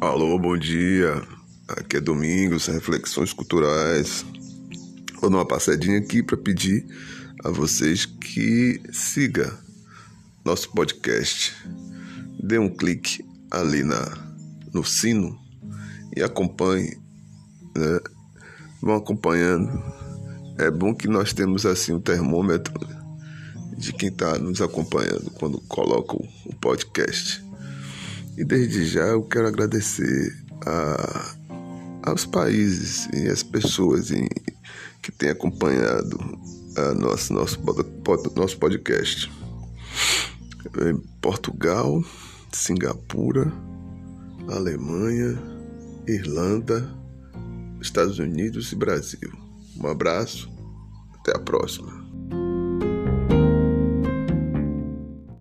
Alô, bom dia. Aqui é Domingos, Reflexões Culturais. Vou dar uma passadinha aqui para pedir a vocês que siga nosso podcast. Dê um clique ali na, no sino e acompanhe, né? Vão acompanhando. É bom que nós temos assim um termômetro de quem está nos acompanhando quando coloca o podcast. E desde já eu quero agradecer a, aos países e as pessoas em, que têm acompanhado a nosso, nosso, nosso podcast. Portugal, Singapura, Alemanha, Irlanda, Estados Unidos e Brasil. Um abraço, até a próxima.